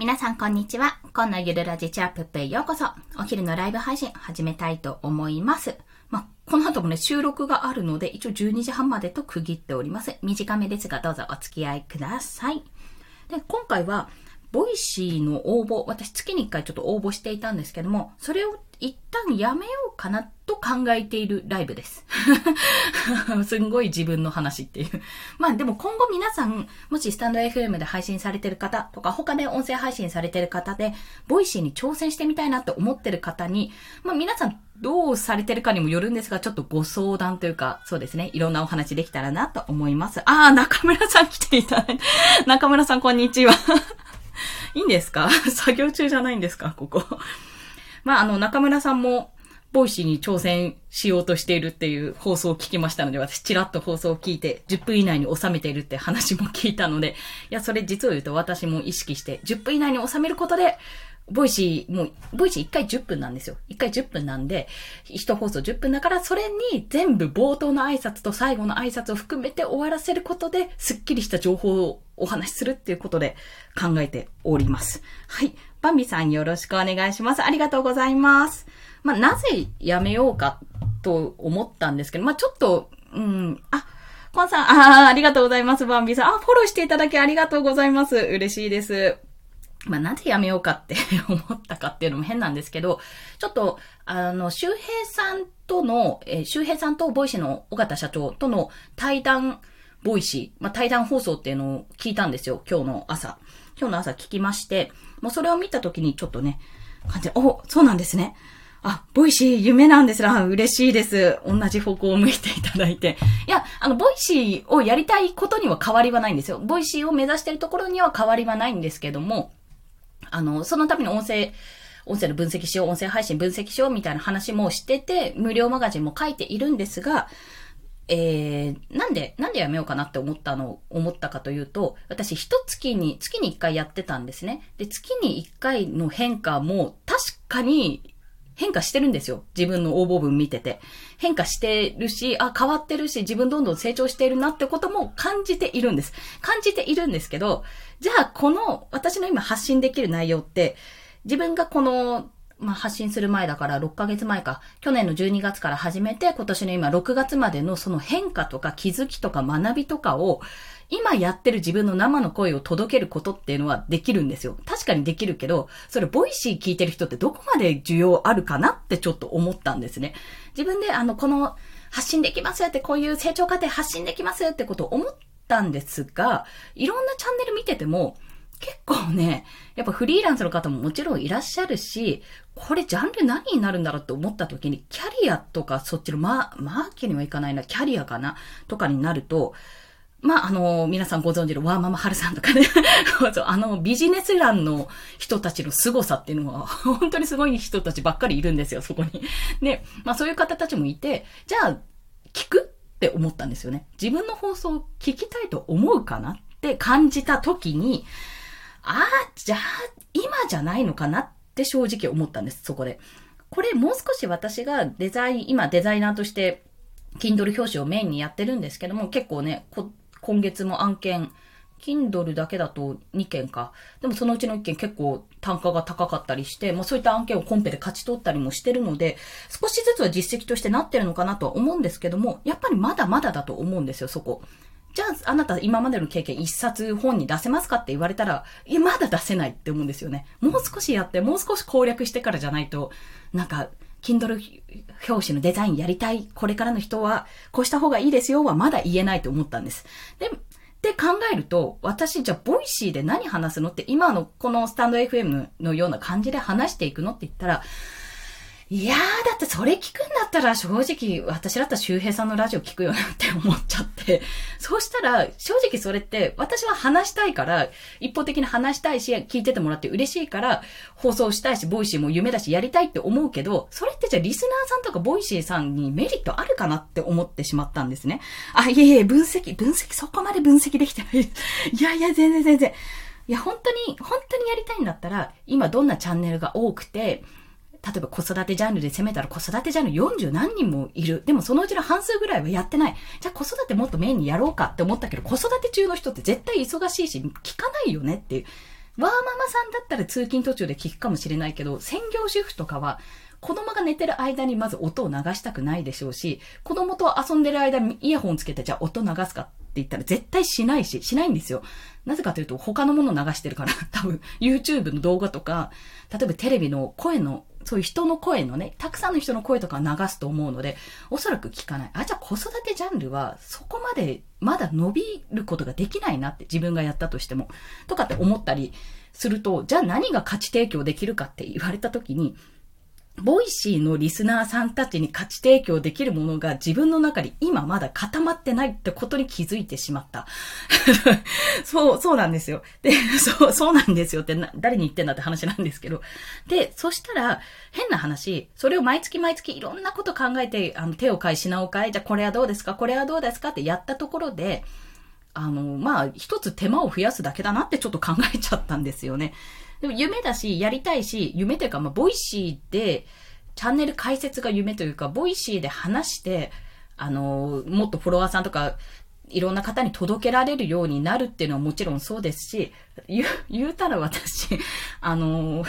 皆さんこんにちは。今のゆるラジチャップへようこそ。お昼のライブ配信始めたいと思います。まあ、この後もね、収録があるので、一応12時半までと区切っております。短めですが、どうぞお付き合いください。で、今回は、 Voicy の応募、私月に1回ちょっと応募していたんですけども、それを一旦やめようかなと考えているライブです。すんごい自分の話っていう。まあでも今後皆さん、もしスタンド FM で配信されてる方とか、他で音声配信されてる方で、 Voicy に挑戦してみたいなって思ってる方に、まあ皆さんどうされてるかにもよるんですが、ちょっとご相談というか、そうですね、いろんなお話できたらなと思います。ああ、中村さん来ていただいて。中村さんこんにちは。ですか？作業中じゃないんですか？ここ。まあ、あの、中村さんも、 Voicy に挑戦しようとしているっていう放送を聞きましたので、私チラッと放送を聞いて、10分以内に収めているって話も聞いたので、いや、それ実を言うと私も意識して、10分以内に収めることで、 Voicy、もう、 Voicy 1回10分なんですよ。1回10分なんで、1放送10分だから、それに全部冒頭の挨拶と最後の挨拶を含めて終わらせることで、スッキリした情報をお話しするっていうことで考えております。はい。バンビさんよろしくお願いします。ありがとうございます。まあ、なぜやめようかと思ったんですけど、まあ、ちょっと、うん、あ、コンさん、ああ、ありがとうございます、バンビさん。あ、フォローしていただきありがとうございます。嬉しいです。まあ、なぜやめようかって 思ったかっていうのも変なんですけど、ちょっと、あの、周平さんとの、えー、周平さんと Voicy の緒方社長との対談、 Voicy、まあ、対談放送っていうのを聞いたんですよ、今日の朝。今日の朝聞きまして、もうそれを見た時にちょっとね、感じお、そうなんですね。あ、 Voicy 夢なんですら、嬉しいです。同じ方向を向いていただいて。いや、あの、 Voicy をやりたいことには変わりはないんですよ。 Voicy を目指してるところには変わりはないんですけども、あの、そのために音声、音声の分析しよう、音声配信分析しようみたいな話もしてて、無料マガジンも書いているんですが、えー、なんで、なんでやめようかなって思ったの、思ったかというと、私一月に、月に一回やってたんですね。で、月に一回の変化も確かに変化してるんですよ。自分の応募文見てて。変化してるし、あ、変わってるし、自分どんどん成長しているなってことも感じているんです。感じているんですけど、じゃあこの私の今発信できる内容って、自分がこのまあ、発信する前だから6ヶ月前か、去年の12月から始めて、今年の今6月までのその変化とか気づきとか学びとかを、今やってる自分の生の声を届けることっていうのはできるんですよ。確かにできるけど、それ Voicy 聞いてる人ってどこまで需要あるかなってちょっと思ったんですね。自分であの、この発信できますってこういう成長過程発信できますってことを思ったんですが、いろんなチャンネル見てても、結構ね、やっぱフリーランスの方ももちろんいらっしゃるし、これジャンル何になるんだろうって思った時に、キャリアとかそっちのママーケにはいかないな、キャリアかなとかになると、まあ、あの、皆さんご存知のワーママハルさんとかね あの、ビジネス欄の人たちの凄さっていうのは、本当にすごい人たちばっかりいるんですよ、そこに。で、まあそういう方たちもいて、じゃあ、聞くって思ったんですよね。自分の放送を聞きたいと思うかなって感じた時に、ああ、じゃあ、今じゃないのかなって正直思ったんです、そこで。これもう少し私がデザイン、今デザイナーとして、Kindle 表紙をメインにやってるんですけども、結構ね、こ今月も案件、Kindle だけだと2件か。でもそのうちの1件結構単価が高かったりして、もうそういった案件をコンペで勝ち取ったりもしてるので、少しずつは実績としてなってるのかなとは思うんですけども、やっぱりまだまだだと思うんですよ、そこ。じゃあ、あなた今までの経験一冊本に出せますかって言われたら、いや、まだ出せないって思うんですよね。もう少しやって、もう少し攻略してからじゃないと、なんか、Kindle 表紙のデザインやりたい、これからの人は、こうした方がいいですよはまだ言えないと思ったんです。で、って考えると、私じゃあ Voicy で何話すのって今のこのスタンド FM のような感じで話していくのって言ったら、いやー、だってそれ聞くんだったら正直、私だったら周平さんのラジオ聞くよなって思っちゃって。そうしたら、正直それって、私は話したいから、一方的に話したいし、聞いててもらって嬉しいから、放送したいし、 Voicy も夢だし、やりたいって思うけど、それってじゃあリスナーさんとか Voicy さんにメリットあるかなって思ってしまったんですね。あ、いえいえ、分析、分析、そこまで分析できてない。いやいや、全然全然。いや、本当に、本当にやりたいんだったら、今どんなチャンネルが多くて、例えば子育てジャンルで攻めたら子育てジャンル40何人もいる。でもそのうちの半数ぐらいはやってない。じゃあ子育てもっとメインにやろうかって思ったけど、子育て中の人って絶対忙しいし、聞かないよねっていう。ワーママさんだったら通勤途中で聞くかもしれないけど、専業主婦とかは、子供が寝てる間にまず音を流したくないでしょうし、子供と遊んでる間にイヤホンつけてじゃあ音流すかって言ったら絶対しないし、しないんですよ。なぜかというと他のもの流してるから、多分 YouTube の動画とか、例えばテレビの声のそういう人の声のね、たくさんの人の声とか流すと思うので、おそらく聞かない。あ、じゃあ子育てジャンルは、そこまでまだ伸びることができないなって、自分がやったとしても。とかって思ったりすると、じゃあ何が価値提供できるかって言われた時に、 Voicy のリスナーさんたちに価値提供できるものが自分の中に今まだ固まってないってことに気づいてしまった。そう、そうなんですよ。で、そう、そうなんですよって、誰に言ってんだって話なんですけど。で、そしたら、変な話、それを毎月毎月いろんなこと考えて、あの、手を変え、品を変え、じゃあこれはどうですか？これはどうですか？ってやったところで、あの、まあ、一つ手間を増やすだけだなってちょっと考えちゃったんですよね。でも夢だし、やりたいし、夢というか、まあ、 Voicy で、チャンネル開設が夢というか、 Voicy で話して、あの、もっとフォロワーさんとか、いろんな方に届けられるようになるっていうのはもちろんそうですし、言う、言うたら私、あの、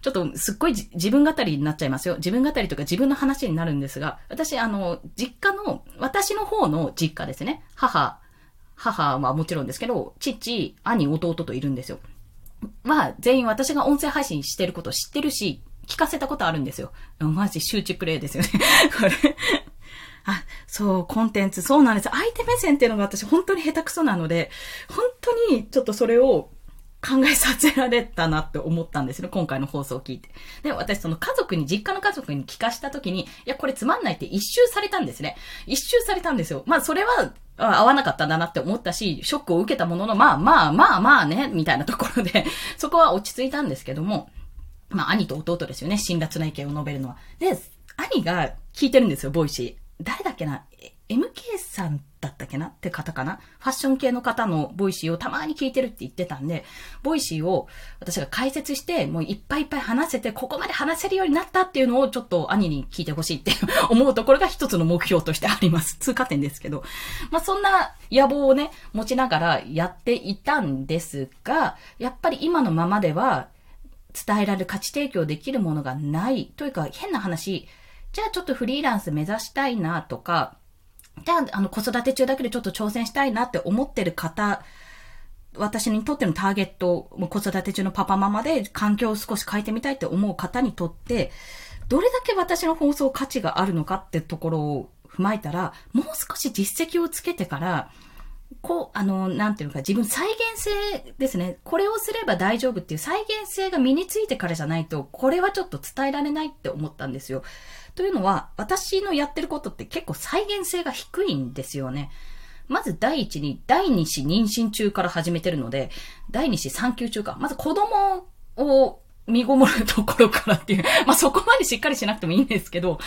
ちょっとすっごい自分語りになっちゃいますよ。自分語りとか自分の話になるんですが、私、あの、実家の、私の方の実家ですね。母、母はもちろんですけど、父、兄、弟といるんですよ。まあ、全員私が音声配信してること知ってるし、聞かせたことあるんですよ。マジ周知プレイですよね。これあ、そう、コンテンツ、そうなんです。相手目線っていうのが私本当に下手くそなので、本当にちょっとそれを考えさせられたなって思ったんですよ。今回の放送を聞いて。で、私その家族に、実家の家族に聞かした時に、いや、これつまんないって一蹴されたんですね。一蹴されたんですよ。まあ、それは、合わなかったんだなって思ったし、ショックを受けたものの、まあまあまあまあね、みたいなところで、そこは落ち着いたんですけども、まあ兄と弟ですよね、辛辣な意見を述べるのは。で、兄が聞いてるんですよ、 Voicy。誰だっけな ?MK さんだったっけな？って方かな？ファッション系の方の Voicy をたまに聞いてるって言ってたんで、 Voicy を私が解説して、もういっぱいいっぱい話せて、ここまで話せるようになったっていうのをちょっと兄に聞いてほしいって 思うところが一つの目標としてあります。通過点ですけど。まあそんな野望をね、持ちながらやっていたんですが、やっぱり今のままでは伝えられる価値提供できるものがない。というか変な話、じゃあちょっとフリーランス目指したいなとか、じゃあ、あの、子育て中だけでちょっと挑戦したいなって思ってる方、私にとってのターゲット、子育て中のパパママで環境を少し変えてみたいって思う方にとって、どれだけ私の放送価値があるのかってところを踏まえたら、もう少し実績をつけてから、こう、あの、なんていうか、自分再現性ですね。これをすれば大丈夫っていう再現性が身についてからじゃないと、これはちょっと伝えられないって思ったんですよ。というのは、私のやってることって結構再現性が低いんですよね。まず第一に、第二子妊娠中から始めてるので、第二子産休中か。まず子供を身ごもるところからっていう、まあ、そこまでしっかりしなくてもいいんですけど、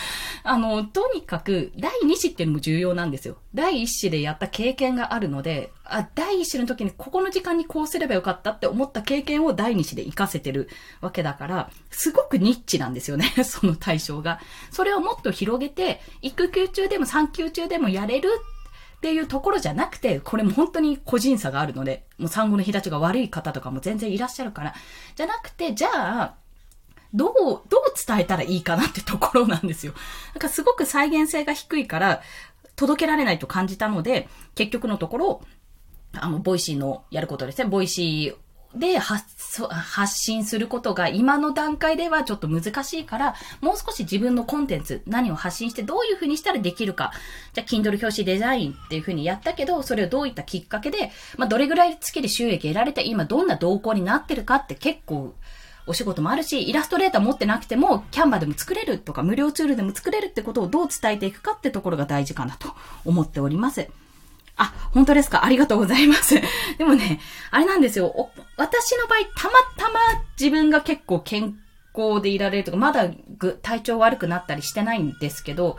あの、とにかく、第2子っていうのも重要なんですよ。第1子でやった経験があるので、あ、第1子の時にここの時間にこうすればよかったって思った経験を第2子で活かせてるわけだから、すごくニッチなんですよね、その対象が。それをもっと広げて、育休中でも産休中でもやれるっっていうところじゃなくて、これも本当に個人差があるので、もう産後の日立ちが悪い方とかも全然いらっしゃるから、じゃなくて、じゃあ、どう、どう伝えたらいいかなってところなんですよ。なんかすごく再現性が低いから、届けられないと感じたので、結局のところ、あの、 Voicy のやることですね。 Voicy で発発信することが今の段階ではちょっと難しいから、もう少し自分のコンテンツ、何を発信してどういう風にしたらできるか。じゃあ、Kindle 表紙デザインっていう風にやったけど、それをどういったきっかけで、まあ、どれぐらい月で収益得られて、今どんな動向になってるかって結構、お仕事もあるし、イラストレーター持ってなくても、 Canva でも作れるとか、無料ツールでも作れるってことをどう伝えていくかってところが大事かなと思っております。あ、本当ですか？ありがとうございます。でもね、あれなんですよ。私の場合、たまたま自分が結構健康でいられるとか、まだ体調悪くなったりしてないんですけど、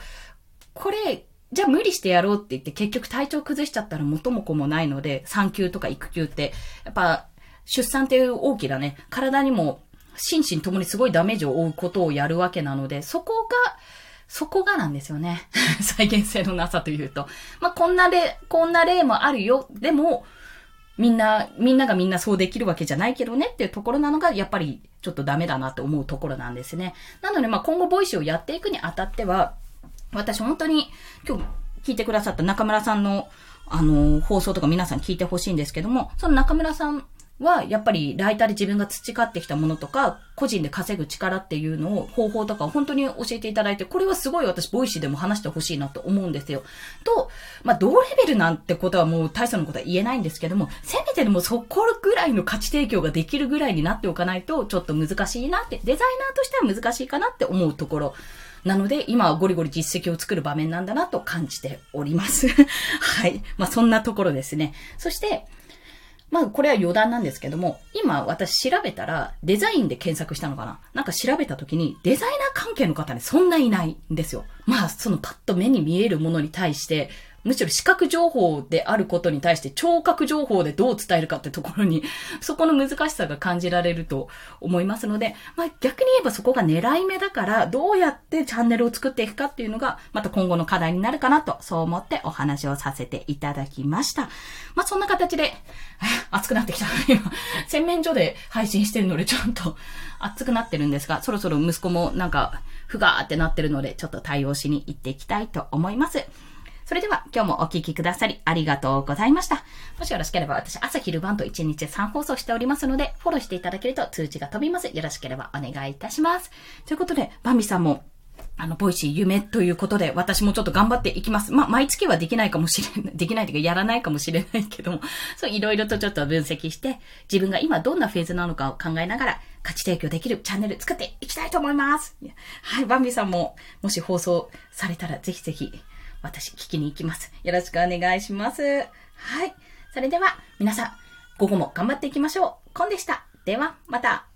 これ、じゃあ無理してやろうって言って結局体調崩しちゃったら元も子もないので、産休とか育休って、やっぱ出産っていう大きなね、体にも心身ともにすごいダメージを負うことをやるわけなので、そこがそこがなんですよね。再現性のなさというと。まあ、こんな例、こんな例もあるよ。でも、みんな、みんながみんなそうできるわけじゃないけどねっていうところなのが、やっぱりちょっとダメだなって思うところなんですね。なので、まあ今後 Voicy をやっていくにあたっては、私本当に今日聞いてくださった中村さんのあの、放送とか皆さん聞いてほしいんですけども、その中村さんは、やっぱりライターで自分が培ってきたものとか、個人で稼ぐ力っていうのを、方法とかを本当に教えていただいて、これはすごい私、 Voicy でも話してほしいなと思うんですよ。と、まあ、同レベルなんてことはもう大層のことは言えないんですけども、せめてでもそこぐらいの価値提供ができるぐらいになっておかないと、ちょっと難しいなって、デザイナーとしては難しいかなって思うところ。なので、今はゴリゴリ実績を作る場面なんだなと感じております。はい。まあ、そんなところですね。そして、まあ、これは余談なんですけども、今私調べたら、デザインで検索したのかな？なんか調べた時に、デザイナー関係の方ねそんないないんですよ。まあ、そのパッと目に見えるものに対して、むしろ視覚情報であることに対して聴覚情報でどう伝えるかってところに、そこの難しさが感じられると思いますので、まあ逆に言えばそこが狙い目だから、どうやってチャンネルを作っていくかっていうのが、また今後の課題になるかなと、そう思ってお話をさせていただきました。まあそんな形で、熱くなってきた。今、洗面所で配信してるのでちょっと熱くなってるんですが、そろそろ息子もなんか、ふがーってなってるので、ちょっと対応しに行っていきたいと思います。それでは今日もお聴きくださりありがとうございました。もしよろしければ私朝昼晩と1日3放送しておりますので、フォローしていただけると通知が飛びます。よろしければお願いいたします。ということで、バンビさんもあの、 Voicy 夢ということで、私もちょっと頑張っていきます。まあ、毎月はできないかもしれない、できないというか、やらないかもしれないけども、そう、いろいろとちょっと分析して、自分が今どんなフェーズなのかを考えながら、価値提供できるチャンネル作っていきたいと思います。はい、バンビさんも、もし放送されたら、ぜひぜひ、私聞きに行きます。よろしくお願いします。はい。それでは皆さん、午後も頑張っていきましょう。コンでした。では、また。